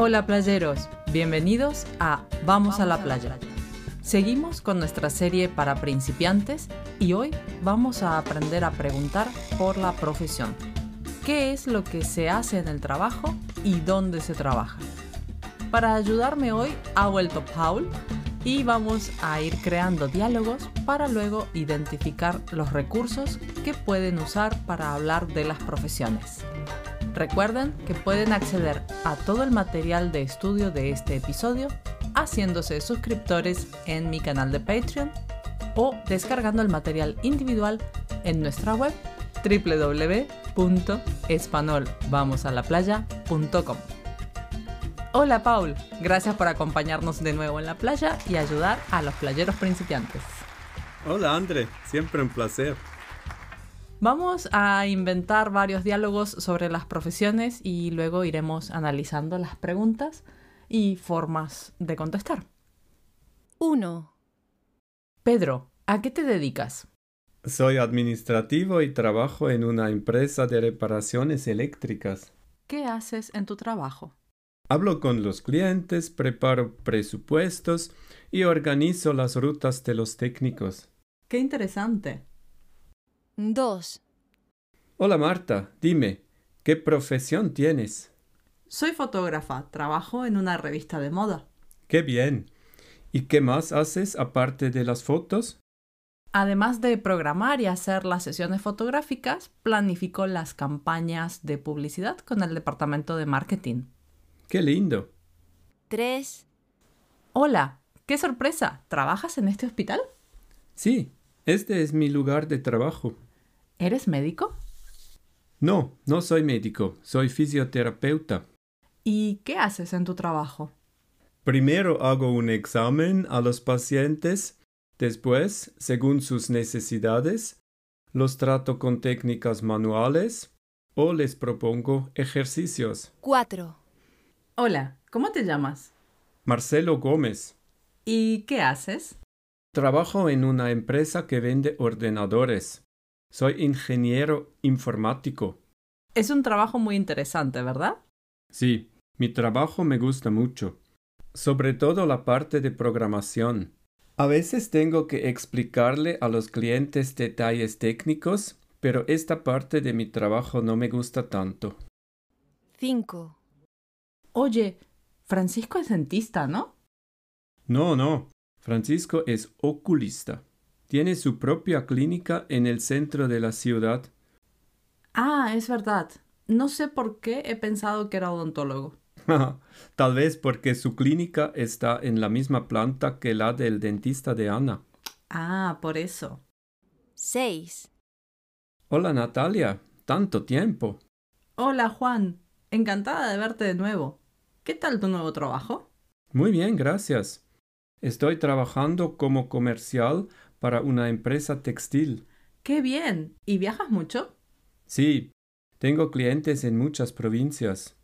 Hola playeros, bienvenidos a Vamos a la playa. Seguimos con nuestra serie para principiantes y hoy vamos a aprender a preguntar por la profesión. ¿Qué es lo que se hace en el trabajo y dónde se trabaja? Para ayudarme hoy ha vuelto Paul y vamos a ir creando diálogos para luego identificar los recursos que pueden usar para hablar de las profesiones. Recuerden que pueden acceder a todo el material de estudio de este episodio haciéndose suscriptores en mi canal de Patreon o descargando el material individual en nuestra web www.espanolvamosalaplaya.com. Hola Paul, gracias por acompañarnos de nuevo en la playa y ayudar a los playeros principiantes. Hola André, siempre un placer. Vamos a inventar varios diálogos sobre las profesiones y luego iremos analizando las preguntas y formas de contestar. 1, Pedro, ¿a qué te dedicas? Soy administrativo y trabajo en una empresa de reparaciones eléctricas. ¿Qué haces en tu trabajo? Hablo con los clientes, preparo presupuestos y organizo las rutas de los técnicos. ¡Qué interesante! 2, Hola Marta, dime, ¿qué profesión tienes? Soy fotógrafa, trabajo en una revista de moda. Qué bien. ¿Y qué más haces aparte de las fotos? Además de programar y hacer las sesiones fotográficas, planifico las campañas de publicidad con el departamento de marketing. Qué lindo. 3, Hola, qué sorpresa, ¿trabajas en este hospital? Sí, este es mi lugar de trabajo. ¿Eres médico? No, no soy médico, soy fisioterapeuta. ¿Y qué haces en tu trabajo? Primero hago un examen a los pacientes, después, según sus necesidades, los trato con técnicas manuales o les propongo ejercicios. 4, Hola, ¿cómo te llamas? Marcelo Gómez. ¿Y qué haces? Trabajo en una empresa que vende ordenadores. Soy ingeniero informático. Es un trabajo muy interesante, ¿verdad? Sí, mi trabajo me gusta mucho, sobre todo la parte de programación. A veces tengo que explicarle a los clientes detalles técnicos, pero esta parte de mi trabajo no me gusta tanto. 5, Oye, Francisco es dentista, ¿no? No, no, Francisco es oculista. Tiene su propia clínica en el centro de la ciudad. Ah, es verdad. No sé por qué he pensado que era odontólogo. Tal vez porque su clínica está en la misma planta que la del dentista de Ana. Ah, por eso. 6, Hola Natalia, tanto tiempo. Hola Juan, encantada de verte de nuevo. ¿Qué tal tu nuevo trabajo? Muy bien, gracias. Estoy trabajando como comercial para una empresa textil. ¡Qué bien! ¿Y viajas mucho? Sí, tengo clientes en muchas provincias.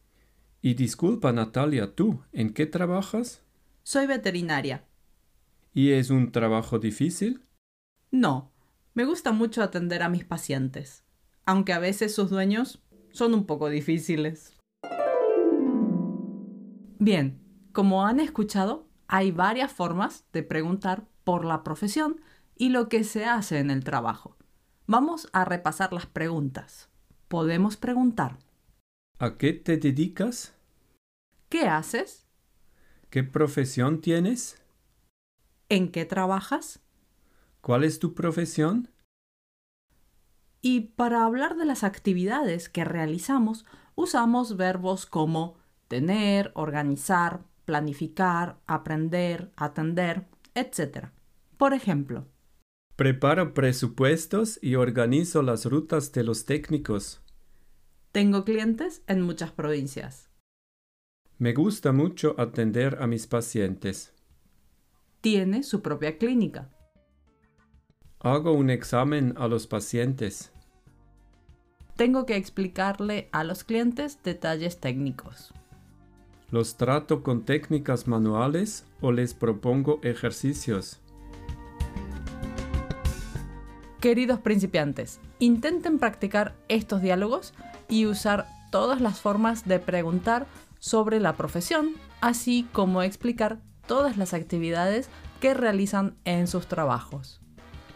Y disculpa, Natalia, ¿tú en qué trabajas? Soy veterinaria. ¿Y es un trabajo difícil? No, me gusta mucho atender a mis pacientes, aunque a veces sus dueños son un poco difíciles. Bien, como han escuchado, hay varias formas de preguntar por la profesión y lo que se hace en el trabajo. Vamos a repasar las preguntas. Podemos preguntar, ¿A qué te dedicas? ¿qué haces? ¿Qué profesión tienes? ¿En qué trabajas? ¿Cuál es tu profesión? Y para hablar de las actividades que realizamos, usamos verbos como tener, organizar, planificar, aprender, atender, etc. Por ejemplo, Preparo presupuestos y organizo las rutas de los técnicos. tengo clientes en muchas provincias. Me gusta mucho atender a mis pacientes. Tiene su propia clínica. Hago un examen a los pacientes. Tengo que explicarle a los clientes detalles técnicos. Los trato con técnicas manuales o les propongo ejercicios. Queridos principiantes, intenten practicar estos diálogos y usar todas las formas de preguntar sobre la profesión, así como explicar todas las actividades que realizan en sus trabajos.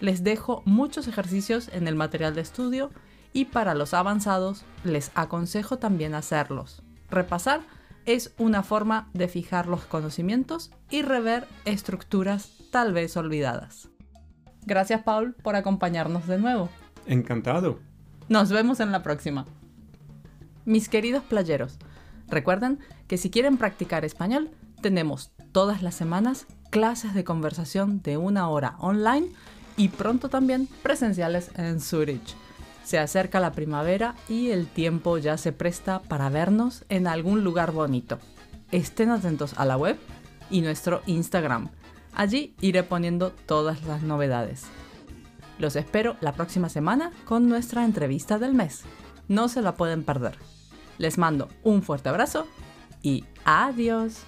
Les dejo muchos ejercicios en el material de estudio y para los avanzados les aconsejo también hacerlos. Repasar es una forma de fijar los conocimientos y rever estructuras tal vez olvidadas. Gracias Paul por acompañarnos de nuevo. Encantado. Nos vemos en la próxima. Mis queridos playeros, recuerden que si quieren practicar español, tenemos todas las semanas clases de conversación de una hora online y pronto también presenciales en Zurich. Se acerca la primavera y el tiempo ya se presta para vernos en algún lugar bonito. Estén atentos a la web y nuestro Instagram. Allí iré poniendo todas las novedades. Los espero la próxima semana con nuestra entrevista del mes. No se la pueden perder. Les mando un fuerte abrazo y adiós.